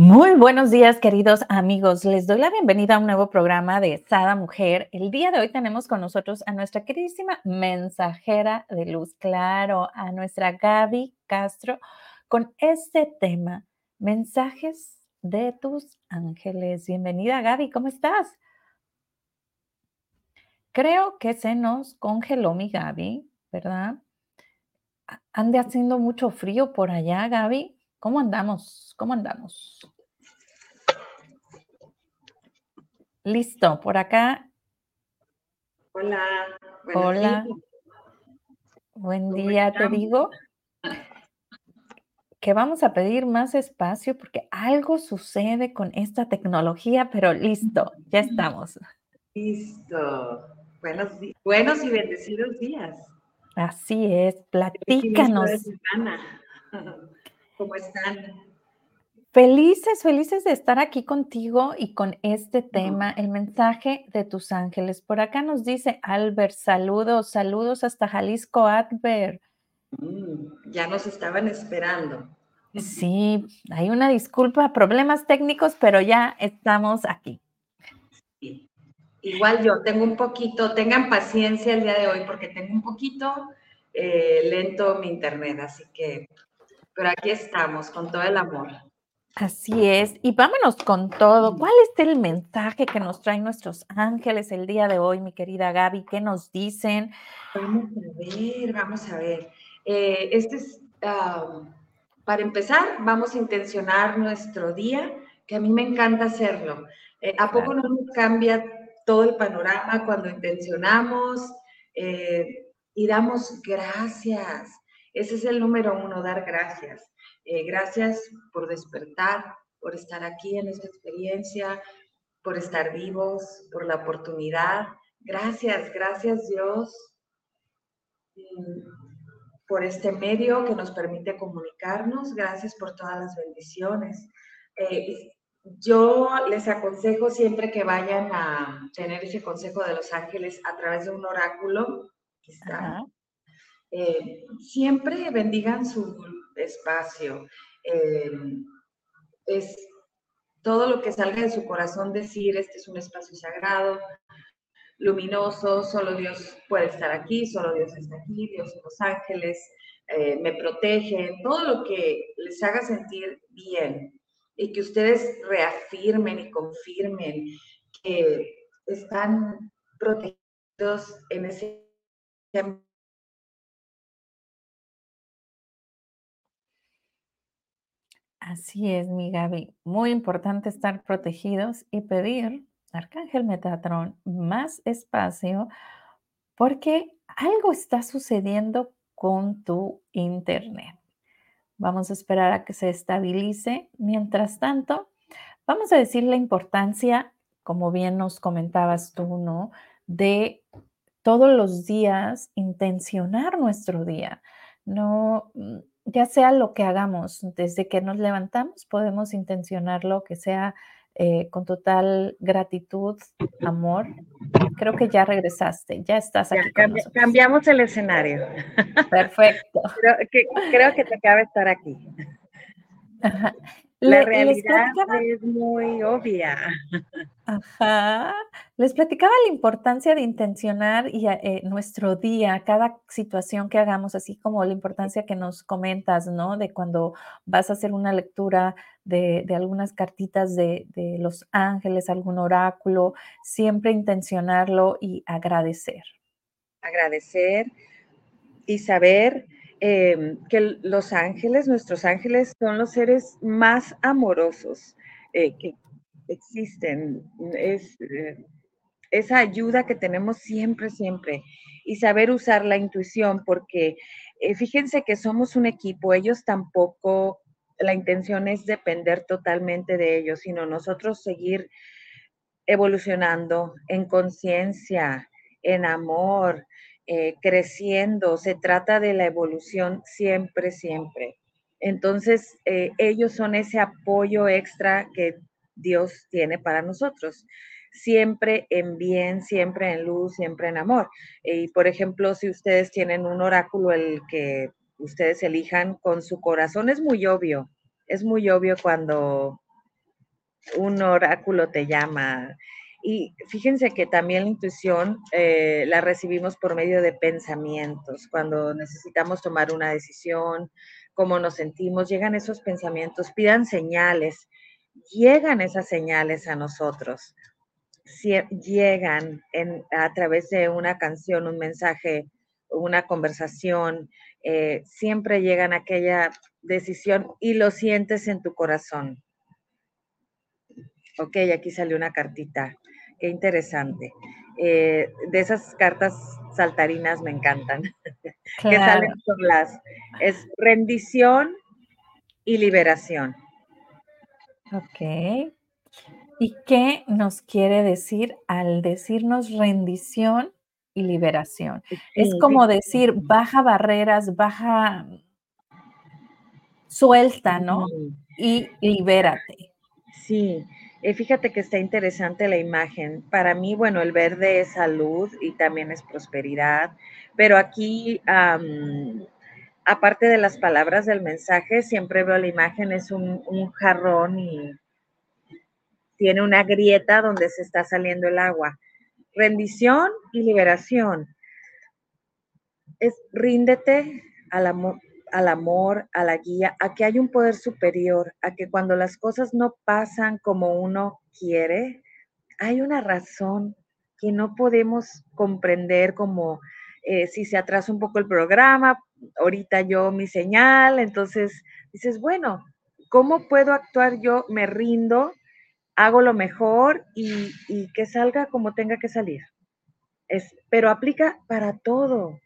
Muy buenos días, queridos amigos. Les doy la bienvenida a un nuevo programa de Sada Mujer. El día de hoy tenemos con nosotros a nuestra queridísima mensajera de luz, claro, a nuestra Gaby Castro, con este tema, mensajes de tus ángeles. Bienvenida, Gaby, ¿cómo estás? Creo que se nos congeló mi Gaby, ¿verdad? Ande haciendo mucho frío por allá, Gaby. ¿Cómo andamos? ¿Cómo andamos? Listo, por acá. Hola. Hola. Buen día, te digo que vamos a pedir más espacio porque algo sucede con esta tecnología, pero listo, ya estamos. Listo. Buenos, buenos y bendecidos días. Así es, platícanos. ¿Cómo están? Felices, felices de estar aquí contigo y con este tema, el mensaje de tus ángeles. Por acá nos dice Albert, saludos, saludos hasta Jalisco, Albert. Mm, ya nos estaban esperando. Sí, hay una disculpa, problemas técnicos, pero ya estamos aquí. Igual yo tengo un poquito, tengan paciencia el día de hoy porque tengo un poquito eh, lento mi internet, así que pero aquí estamos con todo el amor. Así es, y vámonos con todo. ¿Cuál es el mensaje que nos traen nuestros ángeles el día de hoy, mi querida Gaby? ¿Qué nos dicen? Vamos a ver, vamos a ver. Eh, este es, para empezar, vamos a intencionar nuestro día, que a mí me encanta hacerlo. Eh, ¿A poco no nos cambia todo el panorama cuando intencionamos eh, y damos gracias? Ese es el número uno, dar gracias. Eh, gracias por despertar, por estar aquí en esta experiencia, por estar vivos, por la oportunidad. Gracias, gracias Dios mm, por este medio que nos permite comunicarnos. Gracias por todas las bendiciones. Eh, yo les aconsejo siempre que vayan a tener ese consejo de los ángeles a través de un oráculo, eh, siempre bendigan su espacio. Eh, es todo lo que salga de su corazón decir, este es un espacio sagrado, luminoso, solo Dios puede estar aquí, solo Dios está aquí, Dios y los ángeles eh, me protegen, todo lo que les haga sentir bien y que ustedes reafirmen y confirmen que están protegidos en ese Así es, mi Gaby. Muy importante estar protegidos y pedir, Arcángel Metatrón, más espacio porque algo está sucediendo con tu internet. Vamos a esperar a que se estabilice. Mientras tanto, vamos a decir la importancia, como bien nos comentabas tú, ¿no? De todos los días intencionar nuestro día. No, mm, ya sea lo que hagamos, desde que nos levantamos, podemos intencionarlo, que sea eh, con total gratitud, amor. Creo que ya regresaste, ya estás aquí. cambiamos el escenario. Perfecto. creo, que, creo que te acaba estar aquí. La realidad es muy obvia. Ajá. Les platicaba la importancia de intencionar y, eh, nuestro día, cada situación que hagamos, así como la importancia que nos comentas, ¿no? De cuando vas a hacer una lectura de, algunas cartitas de, de los ángeles, algún oráculo, siempre intencionarlo y agradecer. Agradecer y saber Em, que los ángeles, nuestros ángeles, son los seres más amorosos eh, que existen. Es eh, esa ayuda que tenemos siempre, siempre. Y saber usar la intuición, porque eh, fíjense que somos un equipo, ellos tampoco, la intención es depender totalmente de ellos, sino nosotros seguir evolucionando en conciencia, en amor, eh, creciendo, se trata de la evolución siempre, siempre. Entonces, ellos son ese apoyo extra que Dios tiene para nosotros, siempre en bien, siempre en luz, siempre en amor. Y, por ejemplo, si ustedes tienen un oráculo, el que ustedes elijan con su corazón, es muy obvio, es muy obvio cuando un oráculo te llama. Y fíjense que también la intuición eh, la recibimos por medio de pensamientos. Cuando necesitamos tomar una decisión, cómo nos sentimos, llegan esos pensamientos, pidan señales, llegan esas señales a nosotros. llegan a través de una canción, un mensaje, una conversación, eh, siempre llegan aquella decisión y lo sientes en tu corazón. Ok, aquí salió una cartita. Qué interesante. Eh, de esas cartas saltarinas me encantan. que salen por las. Es rendición y liberación. Ok. ¿Y qué nos quiere decir al decirnos rendición y liberación? es como decir, baja barreras, baja, suelta, ¿no? Y libérate. Sí, eh, fíjate que está interesante la imagen. Para mí, bueno, el verde es salud y también es prosperidad, pero aquí, aparte de las palabras del mensaje, siempre veo la imagen, es un, jarrón y tiene una grieta donde se está saliendo el agua. Rendición y liberación. Es ríndete al amor, al amor, a la guía, a que hay un poder superior, a que cuando las cosas no pasan como uno quiere, hay una razón que no podemos comprender como eh, si se atrasa un poco el programa, ahorita yo mi señal, entonces dices, bueno, ¿cómo puedo actuar yo? Me rindo, hago lo mejor y, y que salga como tenga que salir. Es, pero aplica para todo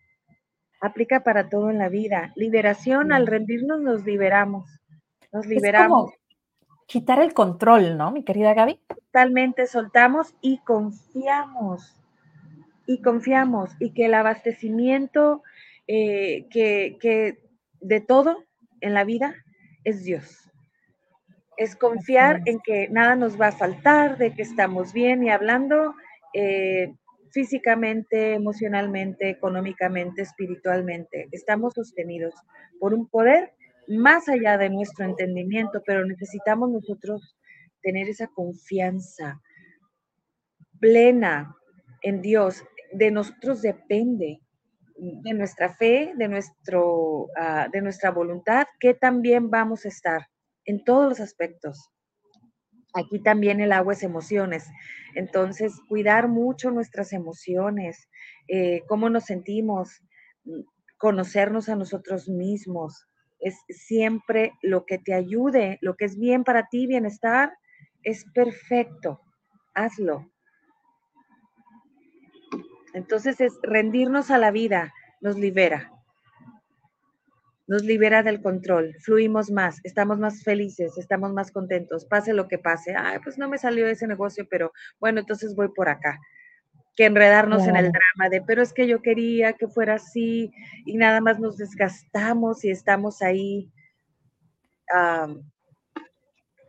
aplica para todo en la vida. Liberación, al rendirnos nos liberamos. Nos liberamos. quitar el control, ¿no, mi querida Gaby? Totalmente, soltamos y confiamos. Y confiamos. Y que el abastecimiento eh, que, de todo en la vida es Dios. Es confiar en que nada nos va a faltar, de que estamos bien y hablando eh, físicamente, emocionalmente, económicamente, espiritualmente. Estamos sostenidos por un poder más allá de nuestro entendimiento, pero necesitamos nosotros tener esa confianza plena en Dios. De nosotros depende, de nuestra fe, de, nuestro, ah, de nuestra voluntad, que también vamos a estar en todos los aspectos. Aquí también el agua es emociones. Entonces, cuidar mucho nuestras emociones, eh, cómo nos sentimos, conocernos a nosotros mismos, es siempre lo que te ayude, lo que es bien para ti, bienestar, es perfecto. Hazlo. Entonces es rendirnos a la vida, nos libera nos libera del control, fluimos más, estamos más felices, estamos más contentos, pase lo que pase. Ay, pues no me salió ese negocio, pero bueno, entonces voy por acá. Que enredarnos en el drama de, pero es que yo quería que fuera así y nada más nos desgastamos y estamos ahí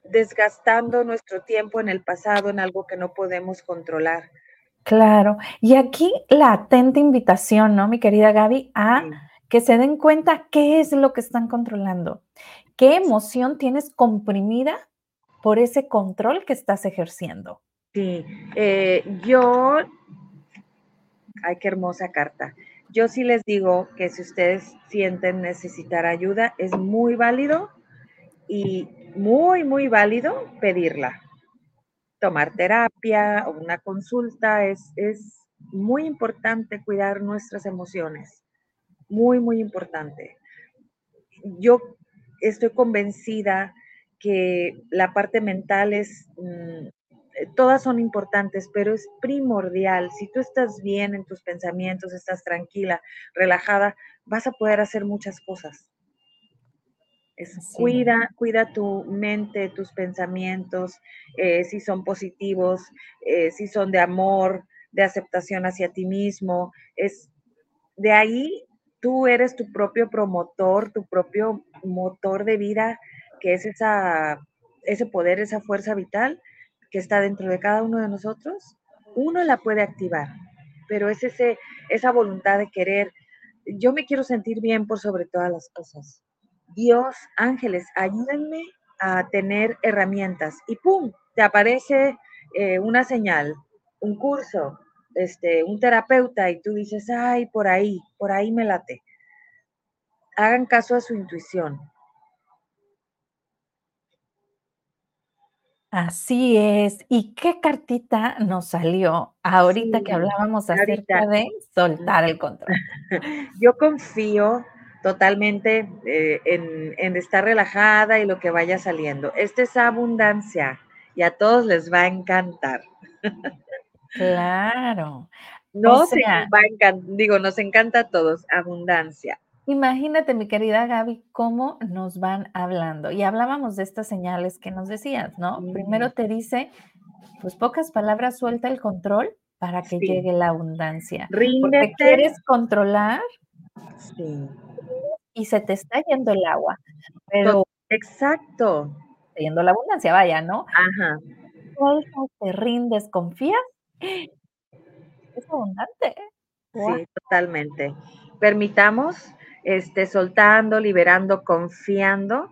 desgastando nuestro tiempo en el pasado en algo que no podemos controlar. Claro, y aquí la atenta invitación, ¿no, mi querida Gaby? A que se den cuenta qué es lo que están controlando, qué emoción tienes comprimida por ese control que estás ejerciendo. Sí, eh, yo, ay, qué hermosa carta. Yo sí les digo que si ustedes sienten necesitar ayuda, es muy válido y muy, muy válido pedirla. Tomar terapia o una consulta es, es muy importante cuidar nuestras emociones muy, muy importante. Yo estoy convencida que la parte mental es, mm, todas son importantes, pero es primordial. Si tú estás bien en tus pensamientos, estás tranquila, relajada, vas a poder hacer muchas cosas. Cuida, cuida tu mente, tus pensamientos, eh, si son positivos, eh, si son de amor, de aceptación hacia ti mismo. Es de ahí tú eres tu propio promotor, tu propio motor de vida, que es esa, ese poder, esa fuerza vital que está dentro de cada uno de nosotros, uno la puede activar, pero es ese, esa voluntad de querer, yo me quiero sentir bien por sobre todas las cosas. Dios, ángeles, ayúdenme a tener herramientas y ¡pum! Te aparece eh, una señal, un curso, este, un terapeuta y tú dices, ay, por ahí, por ahí me late. Hagan caso a su intuición. Así es. ¿Y qué cartita nos salió ahorita que hablábamos acerca de soltar el control? Yo confío totalmente eh, en, en, estar relajada y lo que vaya saliendo. Esta es abundancia y a todos les va a encantar. Claro. No se va a encantar, digo, nos encanta a todos, abundancia. Imagínate, mi querida Gaby, cómo nos van hablando. Y hablábamos de estas señales que nos decías, ¿no? Primero te dice, pues pocas palabras, suelta el control para que llegue la abundancia. Ríndete. Porque quieres controlar sí. y se te está yendo el agua. Pero exacto. Yendo la abundancia, vaya, ¿no? Ajá. te rindes, confías. Es abundante. Sí, totalmente. Permitamos este, soltando, liberando, confiando,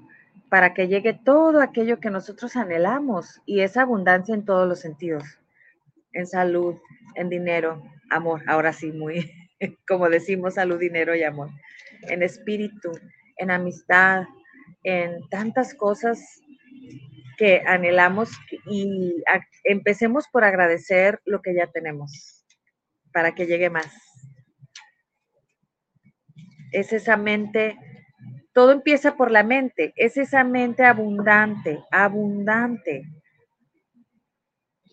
para que llegue todo aquello que nosotros anhelamos y esa abundancia en todos los sentidos, en salud, en dinero, amor, ahora sí, muy, como decimos, salud, dinero y amor, en espíritu, en amistad, en tantas cosas que anhelamos y empecemos por agradecer lo que ya tenemos para que llegue más es esa mente, todo empieza por la mente, es esa mente abundante, abundante.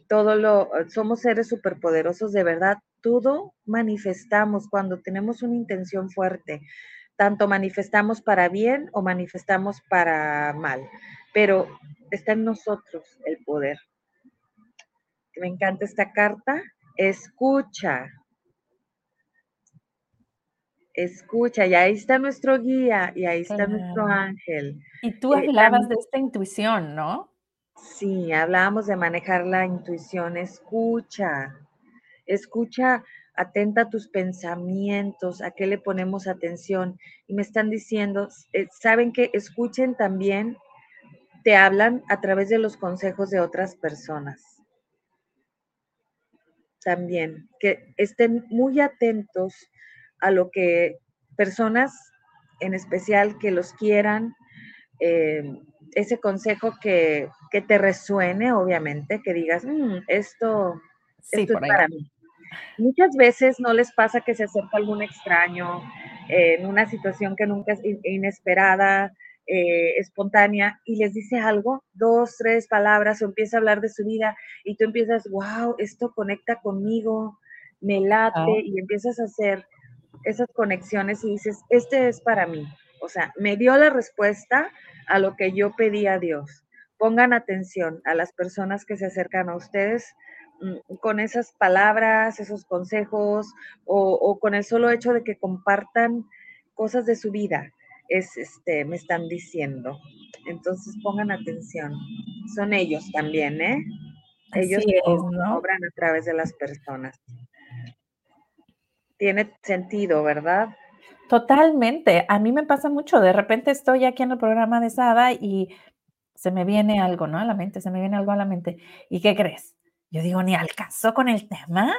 Todo lo, somos seres superpoderosos de verdad, todo manifestamos cuando tenemos una intención fuerte, tanto manifestamos para bien o manifestamos para mal, pero está en nosotros el poder. Me encanta esta carta, escucha, escucha, y ahí está nuestro guía, y ahí está nuestro ángel. Y tú eh, hablabas de esta intuición, ¿no? Sí, hablábamos de manejar la intuición, escucha, escucha, atenta a tus pensamientos, a qué le ponemos atención. Y me están diciendo, eh, saben que escuchen también, te hablan a través de los consejos de otras personas. También, que estén muy atentos a lo que personas en especial que los quieran, eh, ese consejo que, te resuene, obviamente, que digas, mm, esto, es para mí. Muchas veces no les pasa que se acerca algún extraño en una situación que nunca es inesperada, eh, espontánea, y les dice algo, dos, tres palabras, o empieza a hablar de su vida, y tú empiezas, wow, esto conecta conmigo, me late, y empiezas a hacer esas conexiones y dices, este es para mí. O sea, me dio la respuesta a lo que yo pedí a Dios. Pongan atención a las personas que se acercan a ustedes mm, con esas palabras, esos consejos o, con el solo hecho de que compartan cosas de su vida. Es, este, me están diciendo. Entonces pongan atención. Son ellos también, ¿eh? Ellos obran a través de las personas tiene sentido, ¿verdad? Totalmente. A mí me pasa mucho. De repente estoy aquí en el programa de Sada y se me viene algo, ¿no? A la mente, se me viene algo a la mente. ¿Y qué crees? Yo digo, ni alcanzó con el tema,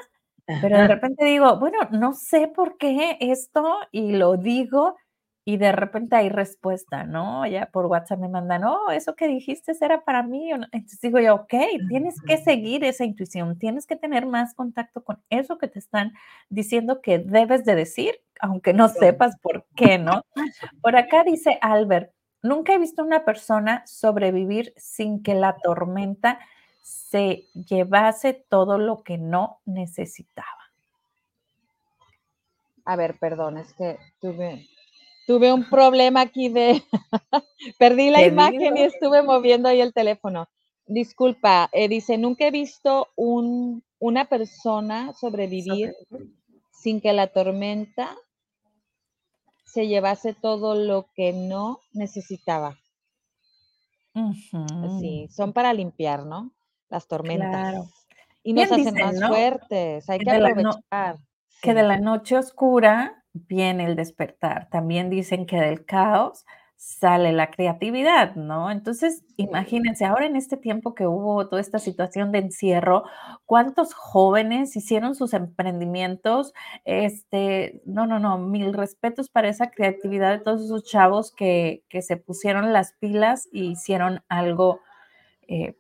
pero de repente digo, bueno, no sé por qué esto y lo digo y de repente hay respuesta, ¿no? Ya por WhatsApp me mandan, oh, eso que dijiste era para mí. Entonces digo yo, ok, tienes que seguir esa intuición, tienes que tener más contacto con eso que te están diciendo que debes de decir, aunque no sepas por qué, ¿no? Por acá dice Albert, nunca he visto una persona sobrevivir sin que la tormenta se llevase todo lo que no necesitaba. A ver, perdón, es que tuve tuve un problema aquí de, perdí la imagen y estuve moviendo ahí el teléfono. Disculpa, eh, dice, nunca he visto un, una persona sobrevivir sin que la tormenta se llevase todo lo que no necesitaba. Sí, son para limpiar, ¿no? Las tormentas. Y nos hacen más fuertes, hay que aprovechar. Que de la noche oscura viene el despertar. También dicen que del caos sale la creatividad, ¿no? Entonces, imagínense, ahora en este tiempo que hubo toda esta situación de encierro, ¿cuántos jóvenes hicieron sus emprendimientos? Este, no, no, no, mil respetos para esa creatividad de todos esos chavos que, que se pusieron las pilas y hicieron algo eh,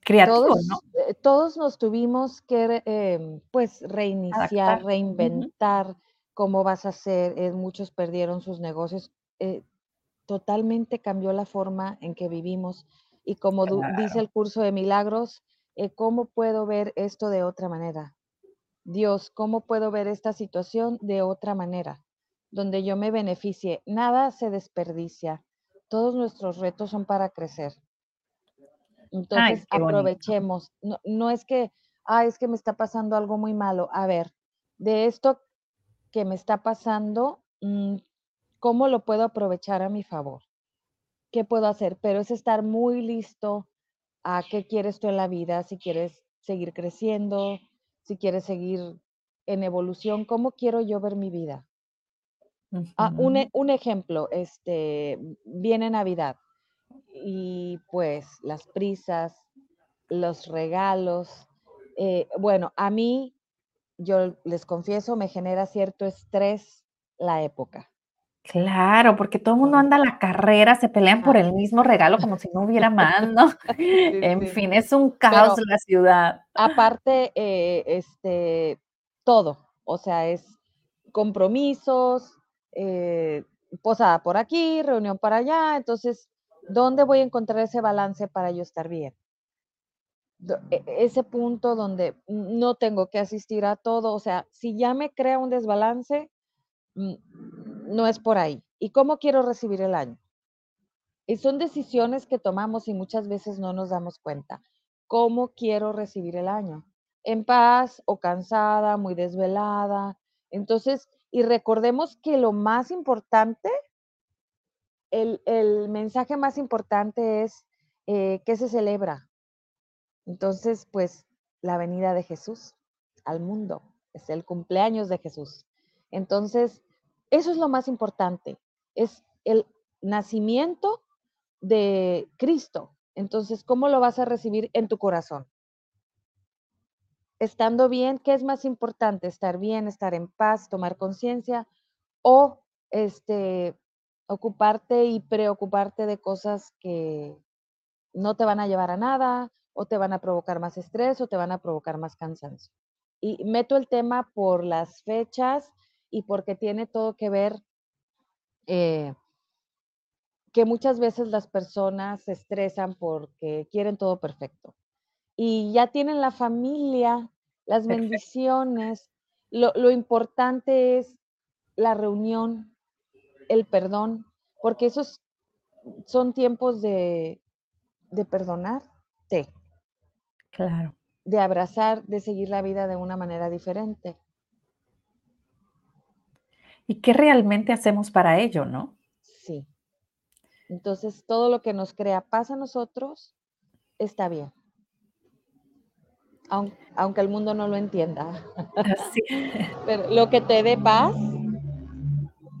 creativo, todos, ¿no? Eh, todos nos tuvimos que, eh, pues, reiniciar, Adaptar. reinventar cómo vas a hacer. Eh, muchos perdieron sus negocios. Eh, totalmente cambió la forma en que vivimos. Y como dice el curso de milagros, eh, ¿cómo puedo ver esto de otra manera? Dios, ¿cómo puedo ver esta situación de otra manera? Donde yo me beneficie. Nada se desperdicia. Todos nuestros retos son para crecer. Entonces, aprovechemos. No, no es que, ah, es que me está pasando algo muy malo. A ver, de esto que me está pasando, mm, ¿cómo lo puedo aprovechar a mi favor? ¿Qué puedo hacer? Pero es estar muy listo a qué quieres tú en la vida, si quieres seguir creciendo, si quieres seguir en evolución, ¿cómo quiero yo ver mi vida? Ah, un, e- un ejemplo, este, viene Navidad y pues las prisas, los regalos. eh, bueno, a mí, yo les confieso, me genera cierto estrés la época. Claro, porque todo el mundo anda a la carrera, se pelean por el mismo regalo como si no hubiera más, ¿no? sí, En sí. fin, es un caos Pero la ciudad. aparte, eh, este, todo, o sea, es compromisos, eh, posada por aquí, reunión para allá, entonces, ¿dónde voy a encontrar ese balance para yo estar bien? do- e- ese punto donde no tengo que asistir a todo, o sea, si ya me crea un desbalance, mm, no es por ahí. ¿Y cómo quiero recibir el año? Y son decisiones que tomamos y muchas veces no nos damos cuenta. ¿Cómo quiero recibir el año? ¿En paz o cansada, muy desvelada? Entonces, y recordemos que lo más importante, el, el mensaje más importante es eh, que se celebra, Entonces, pues la venida de Jesús al mundo es el cumpleaños de Jesús. Entonces, eso es lo más importante, es el nacimiento de Cristo. Entonces, ¿cómo lo vas a recibir en tu corazón? Estando bien, ¿qué es más importante? Estar bien, estar en paz, tomar conciencia o este ocuparte y preocuparte de cosas que no te van a llevar a nada, o te van a provocar más estrés, o te van a provocar más cansancio. Y meto el tema por las fechas y porque tiene todo que ver eh, que muchas veces las personas se estresan porque quieren todo perfecto. Y ya tienen la familia, las Perfecto. bendiciones. Lo, lo importante es la reunión, el perdón, porque esos son tiempos de, de perdonarte, Claro. de abrazar, de seguir la vida de una manera diferente. ¿Y qué realmente hacemos para ello, no? Sí. Entonces, todo lo que nos crea paz a nosotros está bien. Aun- aunque el mundo no lo entienda. Así, Pero lo que te dé paz,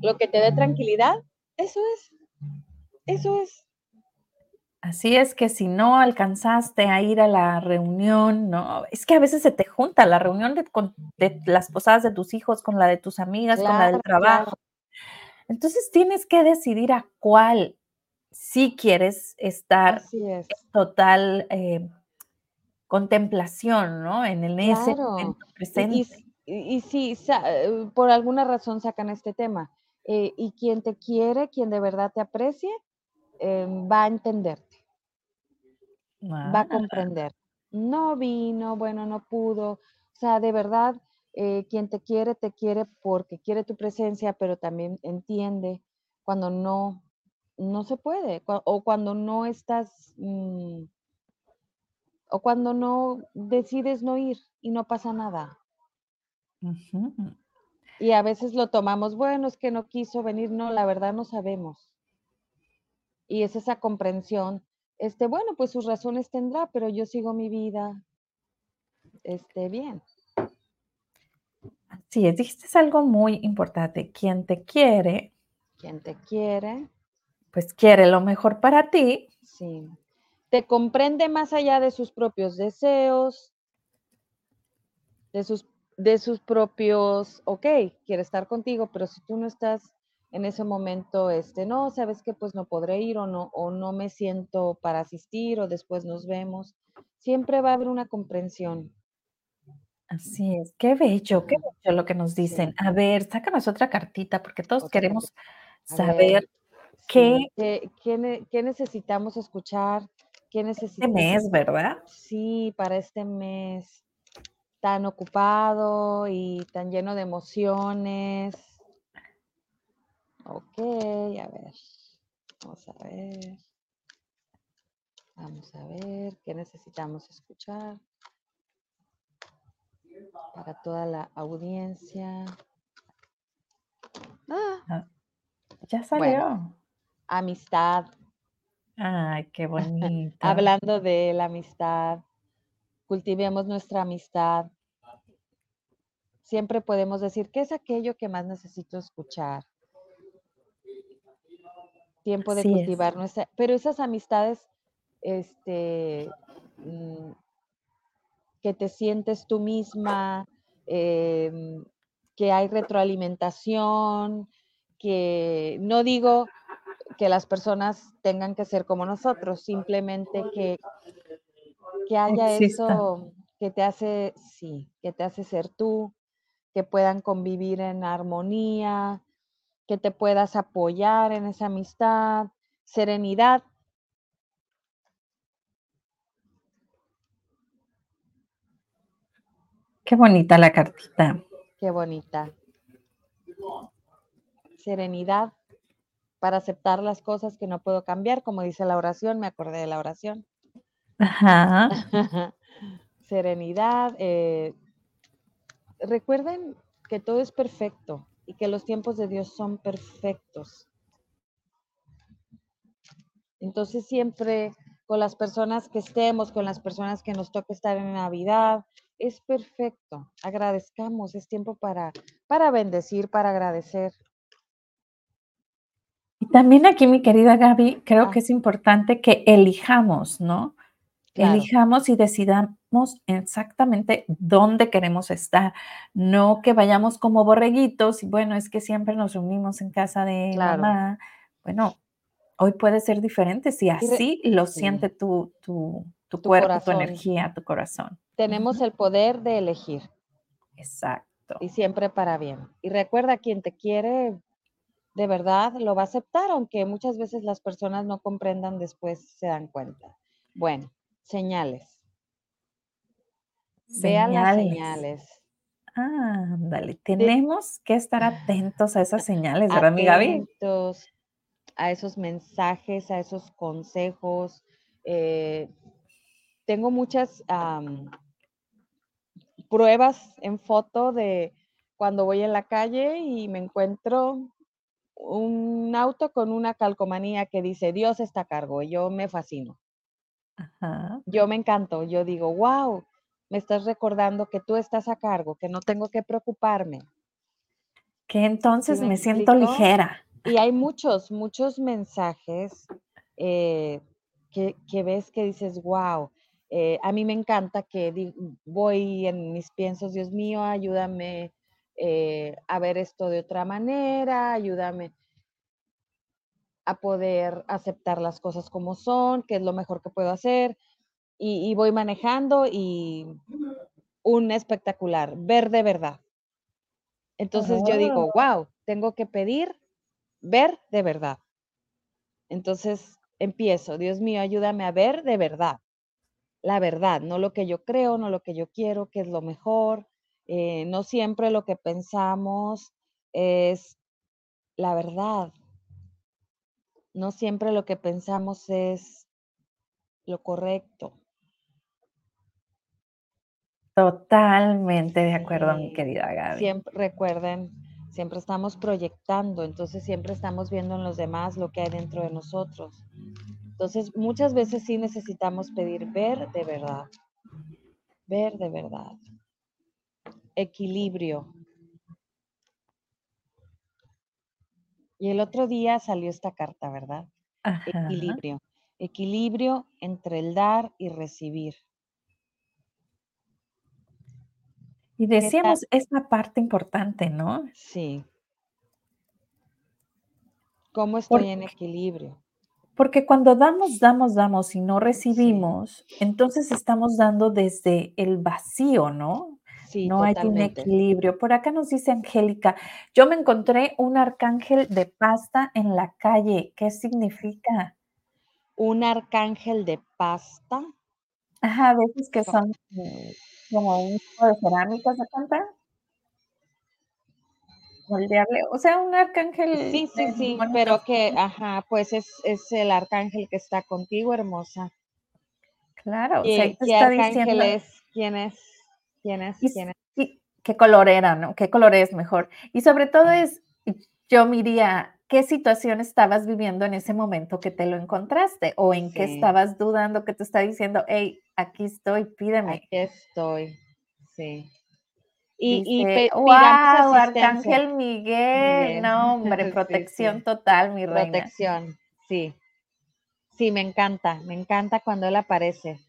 lo que te dé tranquilidad, eso es. Eso es. Así es que si no alcanzaste a ir a la reunión, no, es que a veces se te junta la reunión de, con- de las posadas de tus hijos con la de tus amigas, con la del claro. trabajo. Entonces tienes que decidir a cuál sí quieres estar es. en total eh, contemplación, ¿no? En, ese Claro. momento Y, y, presente. y- y sí, sa- eh, por alguna razón sacan este tema. Eh, y quien te quiere, quien de verdad te aprecie, eh, va a entenderte. Va a Ah, comprender. No vino, bueno, no pudo. O sea, de verdad, eh, quien te quiere, te quiere porque quiere tu presencia, pero también entiende cuando no, no se puede, o cuando no estás, mm, o cuando no decides no ir y no pasa nada. Y a veces lo tomamos, bueno, es que no quiso venir, no, la verdad no sabemos. Y es esa comprensión, este, bueno, pues sus razones tendrá, pero yo sigo mi vida, este, bien. Así es, dijiste algo muy importante. Quien te quiere, Quien te quiere, pues quiere lo mejor para ti. Sí. Te comprende más allá de sus propios deseos, de sus, de sus propios, ok, quiere estar contigo, pero si tú no estás en ese momento, este, no, sabes que pues no podré ir o no, o no me siento para asistir o después nos vemos, siempre va a haber una comprensión. Así es, qué bello, qué bello lo que nos dicen. A ver, sácanos otra cartita porque todos Otra queremos saber ver, qué sí, ¿qué, qué qué necesitamos escuchar? ¿Qué este necesitamos? mes, ¿verdad? Sí, para este mes tan ocupado y tan lleno de emociones. Ok, a ver, vamos a ver. Vamos a ver qué necesitamos escuchar para toda la audiencia. Ah, Ya salió. amistad. Ay, qué bonito. Hablando de la amistad, cultivemos nuestra amistad. Siempre podemos decir, ¿qué es aquello que más necesito escuchar? Tiempo de Así es. cultivar nuestra, pero esas amistades, este, mm, que te sientes tú misma, em, que hay retroalimentación, que no digo que las personas tengan que ser como nosotros, simplemente que, que haya Exista. eso que te hace, sí, que te hace ser tú, que puedan convivir en armonía, que te puedas apoyar en esa amistad, serenidad. Qué bonita la cartita. Qué bonita. Serenidad para aceptar las cosas que no puedo cambiar, como dice la oración, me acordé de la oración. Ajá. Serenidad. eh, recuerden que todo es perfecto y que los tiempos de Dios son perfectos. Entonces siempre con las personas que estemos, con las personas que nos toque estar en Navidad, es perfecto. Agradezcamos, es tiempo para, para bendecir, para agradecer. Y también aquí, mi querida Gaby, creo Ah. que es importante que elijamos, ¿no? Claro. Elijamos y decidamos exactamente dónde queremos estar. No que vayamos como borreguitos y bueno, es que siempre nos reunimos en casa de Claro. mamá. Bueno, hoy puede ser diferente si así lo sí. siente tu, tu, tu Tu cuerpo, corazón. tu energía, tu corazón. Tenemos el poder de elegir Exacto. y siempre para bien. Y recuerda, quien te quiere de verdad lo va a aceptar, aunque muchas veces las personas no comprendan después, se dan cuenta. Bueno, señales. Vean las Señales. señales. Ah, ándale. Tenemos que estar atentos a esas señales, ¿verdad, mi Gaby? Atentos a esos mensajes, a esos consejos. eh, tengo muchas pruebas en foto de cuando voy en la calle y me encuentro un auto con una calcomanía que dice Dios está a cargo. y Yo me fascino. Ajá. Yo me encanto. Yo digo, wow, me estás recordando que tú estás a cargo, que no tengo que preocuparme. Que entonces me me siento ligera. Y hay muchos, muchos mensajes eh, que, que ves que dices, wow, eh, a mí me encanta que di- voy en mis piensos, Dios mío, ayúdame eh, a ver esto de otra manera, ayúdame a poder aceptar las cosas como son, que es lo mejor que puedo hacer. Y, y voy manejando y un espectacular, ver de verdad. Entonces yo digo, wow, tengo que pedir ver de verdad. Entonces empiezo, Dios mío, ayúdame a ver de verdad. La verdad, no lo que yo creo, no lo que yo quiero, que es lo mejor. eh, no siempre lo que pensamos es la verdad. No siempre lo que pensamos es lo correcto. Totalmente de acuerdo, mi querida Gaby. Siempre, recuerden, siempre estamos proyectando, entonces siempre estamos viendo en los demás lo que hay dentro de nosotros. Entonces, muchas veces sí necesitamos pedir ver de verdad, ver de verdad. Equilibrio. Y el otro día salió esta carta, ¿verdad? equilibrio, equilibrio entre el dar y recibir. Y decíamos esa parte importante, ¿no? Sí. ¿Cómo estoy en equilibrio? Porque cuando damos, damos, damos y no recibimos, entonces estamos dando desde el vacío, ¿no? Sí, no hay un equilibrio. Por acá nos dice Angélica, yo me encontré un arcángel de pasta en la calle. ¿Qué significa? Un arcángel de pasta. Ajá, a veces que son eh, como un tipo de cerámica, ¿se cuenta? moldeable, o sea, un arcángel. Sí, sí, sí, pero que, ajá, pues es, es, el arcángel que está contigo, hermosa. Claro, ¿Qué, arcángel es? ¿Quién es? ¿Quién es? ¿Quién es? qué color era, ¿no? ¿Qué color es mejor? Y sobre todo es, yo miría, ¿qué situación estabas viviendo en ese momento que te lo encontraste? ¿O en qué estabas dudando que te está diciendo, hey, aquí estoy, pídeme? Aquí estoy, sí. Y, wow, Arcángel Miguel, no hombre, protección total, mi reina. Protección, sí. Sí, me encanta, me encanta cuando él aparece.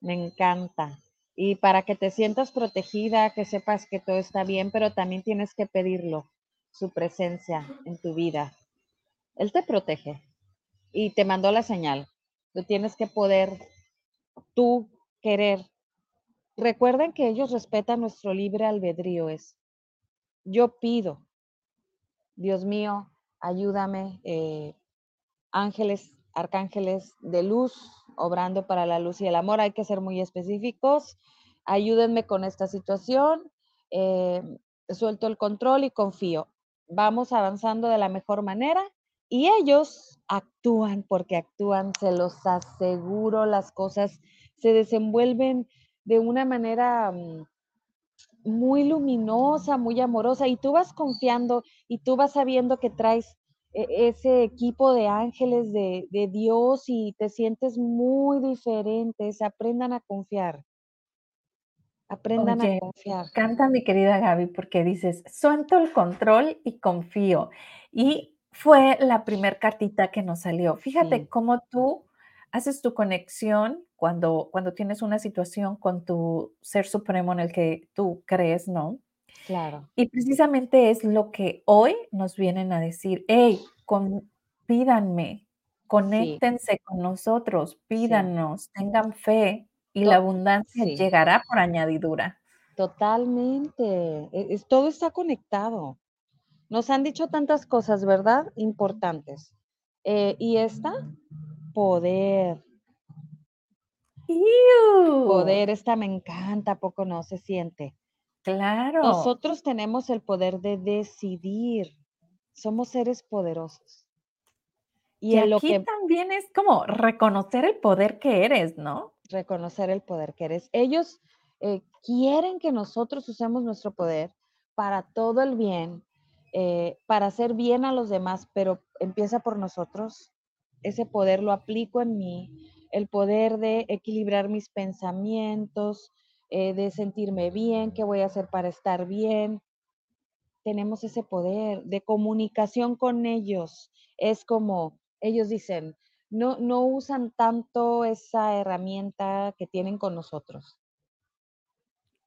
Me encanta. Y para que te sientas protegida, que sepas que todo está bien, pero también tienes que pedirlo, su presencia en tu vida. Él te protege y te mandó la señal. Tú tienes que poder, tú querer Recuerden que ellos respetan nuestro libre albedrío. Es, yo pido, Dios mío, ayúdame, eh, ángeles, arcángeles de luz, obrando para la luz y el amor. Hay que ser muy específicos. Ayúdenme con esta situación. Eh, suelto el control y confío. Vamos avanzando de la mejor manera y ellos actúan porque actúan, se los aseguro, las cosas se desenvuelven de una manera mm, muy luminosa, muy amorosa, y tú vas confiando y tú vas sabiendo que traes ese equipo de ángeles de, Dios y te sientes muy diferentes. Aprendan a confiar. Aprendan a confiar. Canta mi querida Gaby porque dices, suelto el control y confío. Y fue la primer cartita que nos salió. Fíjate cómo tú haces tu conexión cuando, cuando tienes una situación con tu ser supremo en el que tú crees, ¿no? Claro. Y precisamente es lo que hoy nos vienen a decir, hey, con, pídanme, conéctense con nosotros, pídanos, tengan fe y la abundancia llegará por añadidura. Totalmente, e, todo está conectado. Nos han dicho tantas cosas, ¿verdad? Importantes. Eh, y esta, poder. Poder, esta me encanta, poco no se siente. Claro. Nosotros tenemos el poder de decidir. Somos seres poderosos. Y, aquí lo que, también es como reconocer el poder que eres, ¿no? Reconocer el poder que eres. Ellos eh, quieren que nosotros usemos nuestro poder para todo el bien, eh, para hacer bien a los demás, pero empieza por nosotros ese poder lo aplico en mí, el poder de equilibrar mis pensamientos, eh, de sentirme bien, qué voy a hacer para estar bien. Tenemos ese poder de comunicación con ellos. Es como ellos dicen, no, no usan tanto esa herramienta que tienen con nosotros.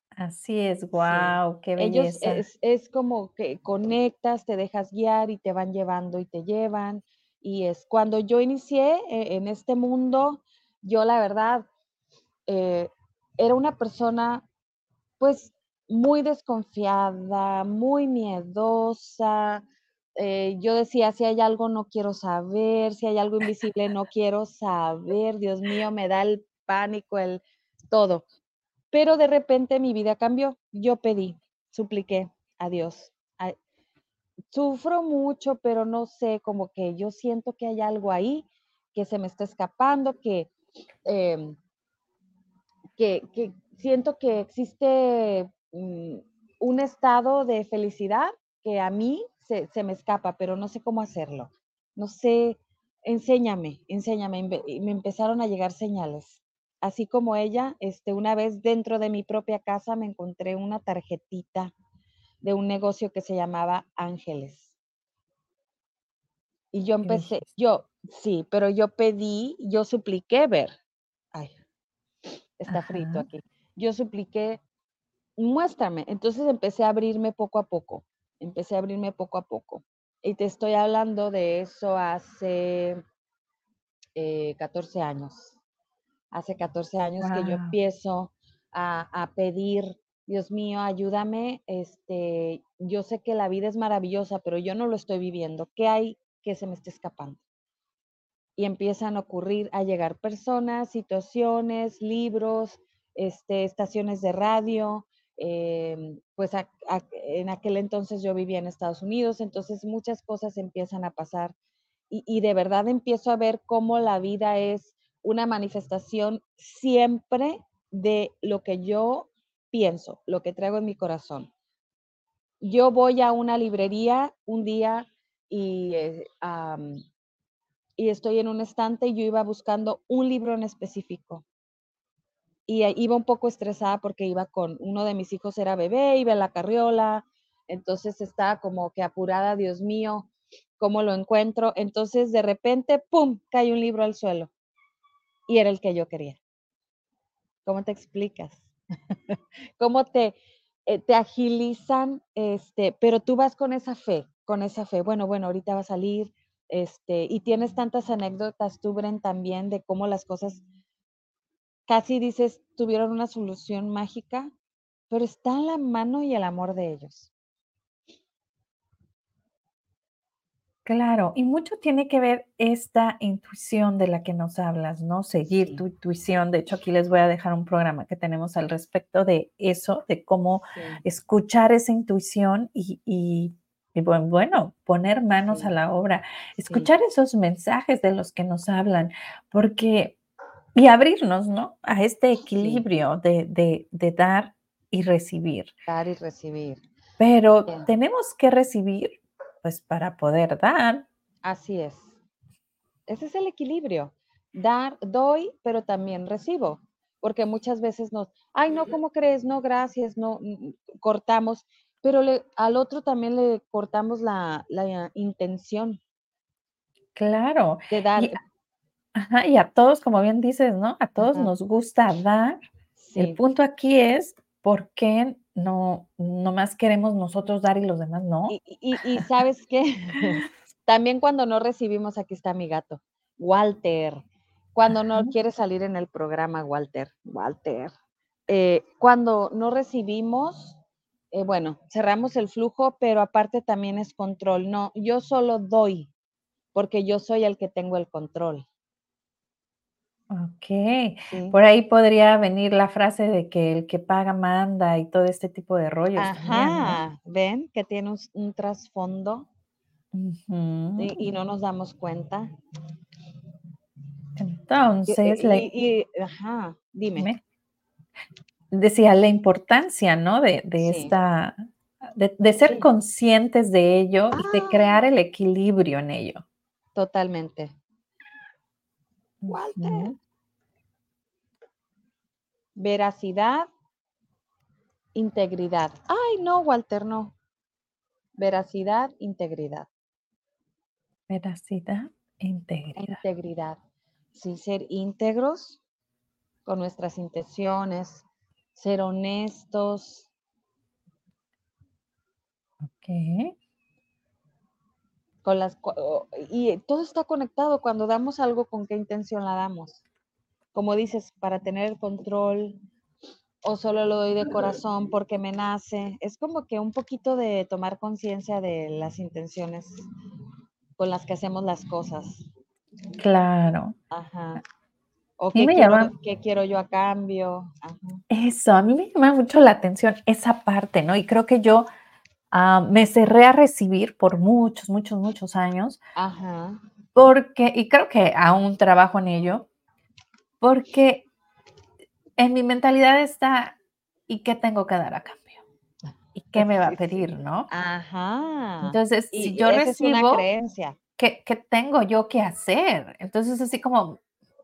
Así es, wow, qué belleza. Ellos es, es, como que conectas, te dejas guiar y te van llevando y te llevan. Y es cuando yo inicié eh, en este mundo, yo la verdad eh, era una persona pues muy desconfiada, muy miedosa. Eh, yo decía, si hay algo no quiero saber, si hay algo invisible no quiero saber, Dios mío, me da el pánico, el todo. Pero de repente mi vida cambió. Yo pedí, supliqué a Dios, sufro mucho, pero no sé, como que yo siento que hay algo ahí que se me está escapando, que, em, que, siento que existe mm, un estado de felicidad que a mí se, se, me escapa, pero no sé cómo hacerlo. No sé, enséñame, enséñame. Y me empezaron a llegar señales. Así como ella, este, una vez dentro de mi propia casa me encontré una tarjetita de un negocio que se llamaba Ángeles. Y yo empecé, yo, Sí, pero yo pedí, yo supliqué ver. Está frito aquí. Yo supliqué, muéstrame. Entonces empecé a abrirme poco a poco. Empecé a abrirme poco a poco. Y te estoy hablando de eso hace 14 eh, años. Hace 14 años que yo empiezo a, a, pedir, Dios mío, ayúdame. Este, yo sé que la vida es maravillosa, pero yo no lo estoy viviendo. ¿Qué hay que se me esté escapando? Y empiezan a ocurrir, a llegar personas, situaciones, libros, este, estaciones de radio. Em, pues en aquel entonces yo vivía en Estados Unidos, entonces muchas cosas empiezan a pasar y, y de verdad empiezo a ver cómo la vida es una manifestación siempre de lo que yo pienso, lo que traigo en mi corazón. Yo voy a una librería un día y eh, y estoy en un estante y yo iba buscando un libro en específico. Y iba un poco estresada porque iba con uno de mis hijos, era bebé, iba en la carriola, entonces estaba como que apurada, Dios mío, ¿cómo lo encuentro? Entonces de repente, ¡pum!, cae un libro al suelo y era el que yo quería. ¿Cómo te explicas? ¿Cómo te, eh, te agilizan? Este, pero tú vas con esa fe, con esa fe. Bueno, bueno, ahorita va a salir, este, y tienes tantas anécdotas, tú, Bren, también de cómo las cosas casi dices tuvieron una solución mágica, pero está la mano y el amor de ellos. Claro, y mucho tiene que ver esta intuición de la que nos hablas, ¿no? Seguir tu intuición. De hecho, aquí les voy a dejar un programa que tenemos al respecto de eso, de cómo escuchar esa intuición y, y y bueno, poner manos a la obra, escuchar esos mensajes de los que nos hablan, porque, y abrirnos, ¿no? A este equilibrio de, dar y recibir. Dar y recibir. Pero tenemos que recibir, pues, para poder dar. Así es. Ese es el equilibrio. Dar, doy, pero también recibo porque muchas veces nos, ay, no, ¿cómo crees? No, gracias, no, cortamos pero le, al otro también le cortamos la, intención. Claro. De dar. Y, ajá, y a todos, como bien dices, ¿no? A todos nos gusta dar. El punto aquí es por qué no, más queremos nosotros dar y los demás no. Y, y, sabes qué, también cuando no recibimos, aquí está mi gato, Walter. Cuando no quiere salir en el programa, Walter, Walter. Eh, cuando no recibimos, eh, bueno, cerramos el flujo, pero aparte también es control. No, yo solo doy, porque yo soy el que tengo el control. Ok, por ahí podría venir la frase de que el que paga manda y todo este tipo de rollos. Ajá, ven que tiene un, trasfondo y, no nos damos cuenta. Entonces, ajá, dime decía la importancia, ¿no? De, esta, de, ser conscientes de ello y de crear el equilibrio en ello. Totalmente. Walter. Veracidad, integridad. Ay, no, Walter, no. Veracidad, integridad. Veracidad, integridad. Integridad. Sí, ser íntegros con nuestras intenciones, ser honestos. Ok. Con las, y todo está conectado cuando damos algo, con qué intención la damos. Como dices, para tener el control, o solo lo doy de corazón porque me nace. Es como que un poquito de tomar conciencia de las intenciones con las que hacemos las cosas. Claro. Ajá. ¿O qué, quiero, qué quiero yo a cambio? Eso, a mí me llama mucho la atención esa parte, ¿no? Y creo que yo ah, me cerré a recibir por muchos, muchos, muchos años. Ajá. Porque, y creo que aún trabajo en ello, porque en mi mentalidad está, ¿y qué tengo que dar a cambio? ¿Y qué me va a pedir, no? Ajá. Entonces, si yo recibo, ¿qué, ¿qué tengo yo que hacer? Entonces, así como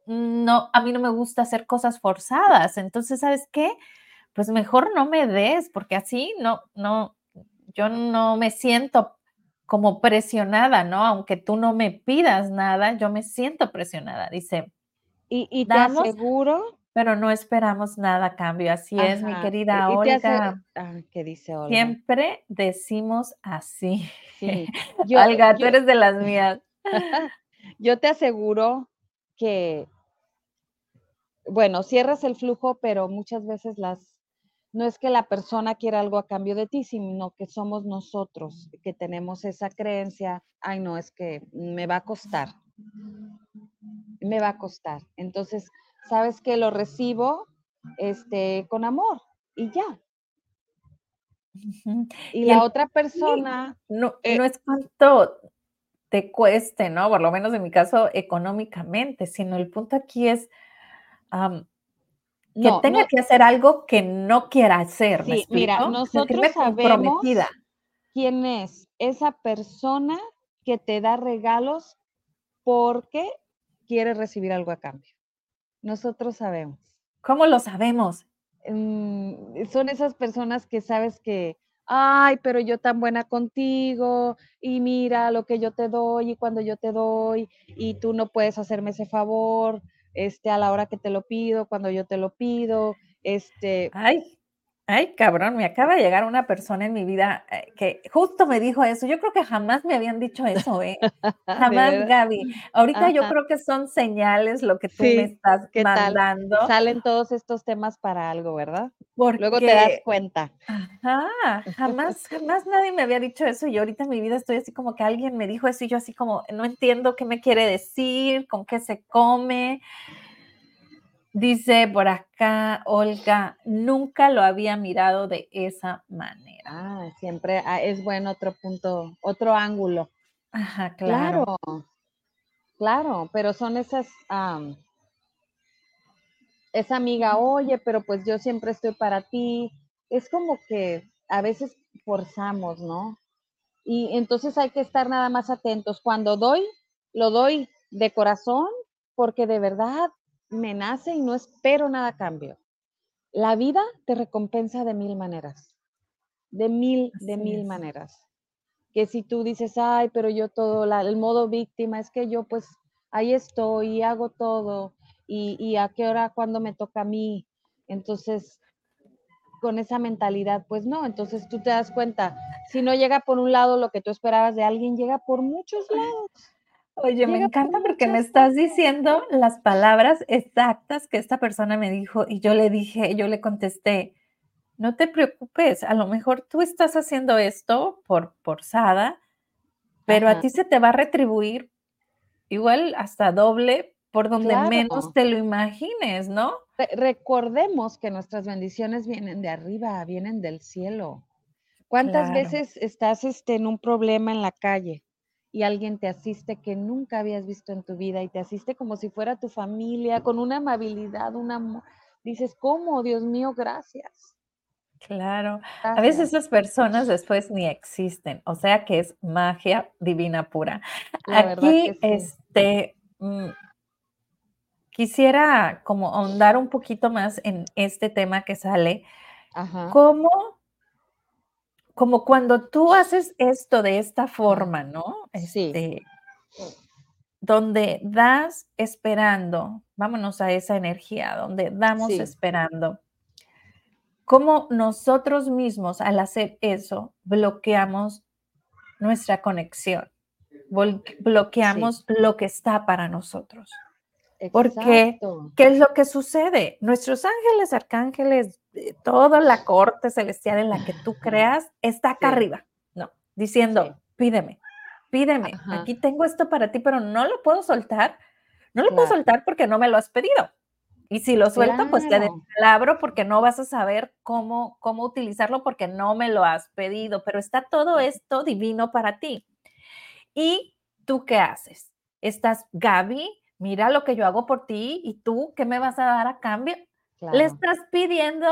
no, a mí no me gusta hacer cosas forzadas. Entonces, ¿sabes qué? Pues mejor no me des, porque así no, no, yo no me siento como presionada, ¿no? Aunque tú no me pidas nada, yo me siento presionada. Dice, y, y te aseguro pero no esperamos nada a cambio. Así es, mi querida Olga. Ah, ¿Qué dice Olga? Siempre decimos así. Sí. Olga, tú eres de las mías. yo te aseguro que, bueno, cierras el flujo, pero muchas veces las, no es que la persona quiera algo a cambio de ti, sino que somos nosotros que tenemos esa creencia, ay, no, es que me va a costar. Me va a costar. Entonces, sabes que lo recibo este, con amor y ya. Y, la otra persona... No, eh no es cuánto te cueste, ¿no? Por lo menos en mi caso, económicamente, sino el punto aquí es que tenga que hacer algo que no quiera hacer. Sí, mira, nosotros sabemos quién es esa persona que te da regalos porque quiere recibir algo a cambio. Nosotros sabemos. ¿Cómo lo sabemos? Mm, son esas personas que sabes que, ay, pero yo tan buena contigo y mira lo que yo te doy y cuando yo te doy y tú no puedes hacerme ese favor, este, a la hora que te lo pido, cuando yo te lo pido, este. Ay, Ay, cabrón, me acaba de llegar una persona en mi vida eh, que justo me dijo eso. Yo creo que jamás me habían dicho eso, ¿eh? Jamás, Gaby. Ahorita yo creo que son señales lo que tú me estás mandando. Salen todos estos temas para algo, ¿verdad? Porque, Luego te das cuenta. Ajá, jamás, jamás nadie me había dicho eso y ahorita en mi vida estoy así como que alguien me dijo eso y yo así como no entiendo qué me quiere decir, con qué se come. Dice por acá Olga, nunca lo había mirado de esa manera. Ah, siempre ah, es bueno otro punto, otro ángulo. Ajá, claro. Claro, pero son esas, esa amiga, oye, pero pues yo siempre estoy para ti. Es como que a veces forzamos, ¿no? Y entonces hay que estar nada más atentos. Cuando doy, lo doy de corazón, porque de verdad me nace y no espero nada a cambio. La vida te recompensa de mil maneras, de mil, de mil maneras. Que si tú dices, ay, pero yo todo, el modo víctima, es que yo pues ahí estoy y hago todo y, y a qué hora, cuando me toca a mí. Entonces, con esa mentalidad, pues no, entonces tú te das cuenta, si no llega por un lado lo que tú esperabas de alguien, llega por muchos lados. Oye, me encanta porque me estás diciendo las palabras exactas que esta persona me dijo y yo le dije, yo le contesté, no te preocupes, a lo mejor tú estás haciendo esto por forzada, pero a ti se te va a retribuir igual hasta doble por donde menos te lo imagines, ¿no? recordemos que nuestras bendiciones vienen de arriba, vienen del cielo. ¿Cuántas veces estás este, en un problema en la calle? Y alguien te asiste que nunca habías visto en tu vida y te asiste como si fuera tu familia, con una amabilidad, un amor. Dices, ¿cómo? Dios mío, gracias. Claro. A veces esas personas después ni existen, o sea que es magia divina pura. Aquí, este, mm, quisiera como ahondar un poquito más en este tema que sale. Ajá. ¿Cómo como cuando tú haces esto de esta forma, ¿no? Sí. Este, donde das esperando, vámonos a esa energía, donde damos esperando. Como nosotros mismos al hacer eso bloqueamos nuestra conexión, bloqueamos lo que está para nosotros. Porque, ¿qué es lo que sucede? Nuestros ángeles, arcángeles, eh, toda la corte celestial en la que tú creas está acá arriba, ¿no? Diciendo, pídeme, pídeme, aquí tengo esto para ti, pero no lo puedo soltar. No lo puedo soltar porque no me lo has pedido. Y si lo suelto, pues te descalabro porque no vas a saber cómo, cómo utilizarlo porque no me lo has pedido, pero está todo esto divino para ti. ¿Y tú qué haces? Estás, Gaby, mira lo que yo hago por ti y tú, ¿qué me vas a dar a cambio? Le estás pidiendo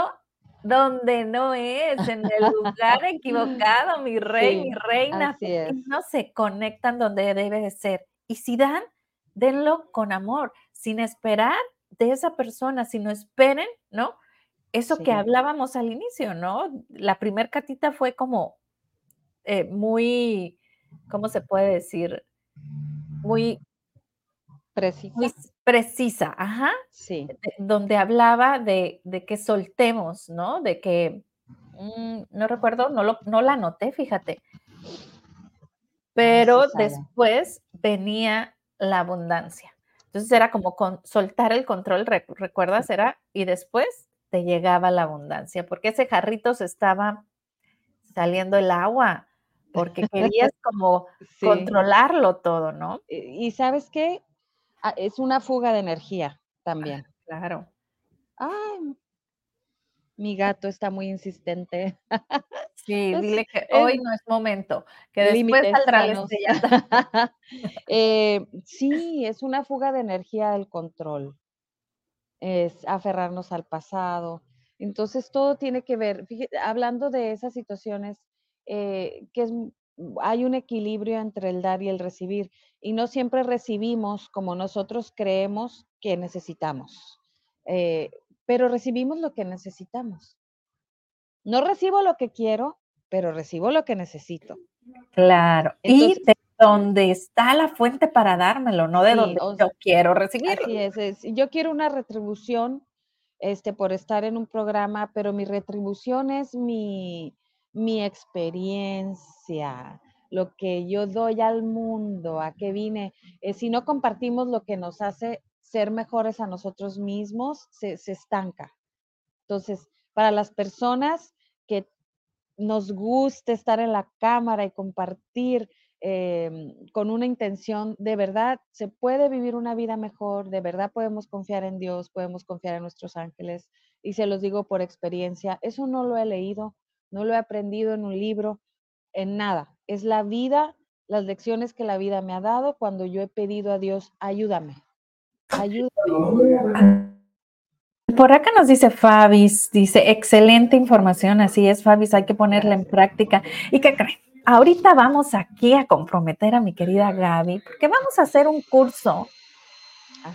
donde no es, en el lugar equivocado, mi rey, mi reina. No se conectan donde debe de ser. Y si dan, denlo con amor, sin esperar de esa persona, si no esperen, ¿no? Eso que hablábamos al inicio, ¿no? La primer catita fue como eh, muy ¿cómo se puede decir? Muy precisa. Muy precisa, ajá. Sí. donde hablaba de, de, que soltemos, ¿no? De que, mm, no recuerdo, no, lo, no la anoté, fíjate. Pero después venía la abundancia. Entonces era como con, soltar el control, ¿recuerdas? Era, y después te llegaba la abundancia, porque ese jarrito se estaba saliendo el agua, porque querías como controlarlo todo, ¿no? Y, sabes qué, ah, es una fuga de energía también. claro. Ay, mi gato está muy insistente. Sí, dile que hoy no es momento, que después saldrá la eh, sí, es una fuga de energía el control. Es aferrarnos al pasado. Entonces, todo tiene que ver, hablando de esas situaciones, eh, que es, hay un equilibrio entre el dar y el recibir. Y no siempre recibimos como nosotros creemos que necesitamos, eh, pero recibimos lo que necesitamos. No recibo lo que quiero, pero recibo lo que necesito. Claro. y de donde está la fuente para dármelo, no de donde yo quiero recibir. Así es, Yo quiero una retribución este, por estar en un programa, pero mi retribución es mi, mi experiencia, lo que yo doy al mundo, a qué vine. Eh, si no compartimos lo que nos hace ser mejores a nosotros mismos, se, se estanca. Entonces, para las personas que nos gusta estar en la cámara y compartir em, con una intención de verdad, se puede vivir una vida mejor, de verdad podemos confiar en Dios, podemos confiar en nuestros ángeles. Y se los digo por experiencia, eso no lo he leído, no lo he aprendido en un libro, en nada. Es la vida, las lecciones que la vida me ha dado cuando yo he pedido a Dios, ayúdame, ayúdame. Por acá nos dice Fabis, dice, excelente información, así es, Fabis, hay que ponerla en práctica. ¿Y qué creen? Ahorita vamos aquí a comprometer a mi querida Gaby, porque vamos a hacer un curso.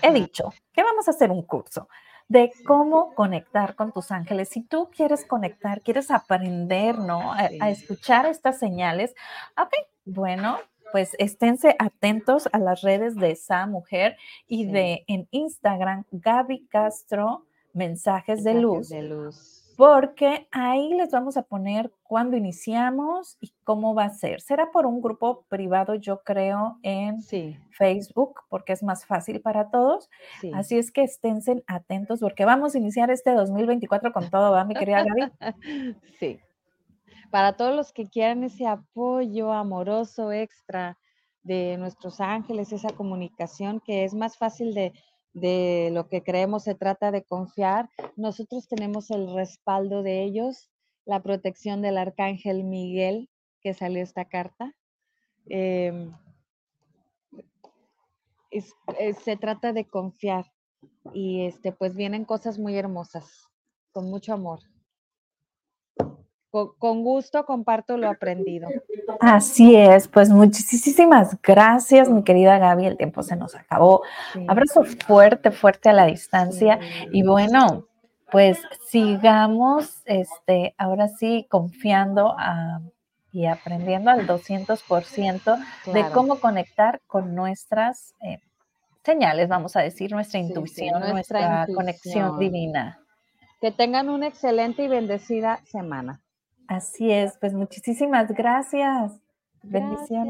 He dicho que vamos a hacer un curso de cómo conectar con tus ángeles. Si tú quieres conectar, quieres aprender, ¿no? A, a escuchar estas señales, ok, bueno, pues esténse atentos a las redes de esa mujer y de en Instagram, Gaby Castro mensajes, de, luz, de luz. Porque ahí les vamos a poner cuándo iniciamos y cómo va a ser. Será por un grupo privado, yo creo, en Facebook, porque es más fácil para todos. Así es que esténse atentos porque vamos a iniciar este 2024 con todo, ¿va, mi querida Gaby? Sí. Para todos los que quieran ese apoyo amoroso extra de nuestros ángeles, esa comunicación que es más fácil de de lo que creemos se trata de confiar. Nosotros tenemos el respaldo de ellos, la protección del arcángel Miguel, que salió esta carta. Em, se trata de confiar y este, pues vienen cosas muy hermosas, con mucho amor con, gusto comparto lo aprendido. Así es, pues muchísimas gracias, mi querida Gaby. El tiempo se nos acabó. Abrazo fuerte, fuerte a la distancia. Y bueno, pues sigamos, este, ahora sí, confiando y aprendiendo al 200% de cómo conectar con nuestras eh, señales, vamos a decir, nuestra intuición, nuestra conexión divina. Que tengan una excelente y bendecida semana. Así es, pues muchísimas gracias. Bendiciones.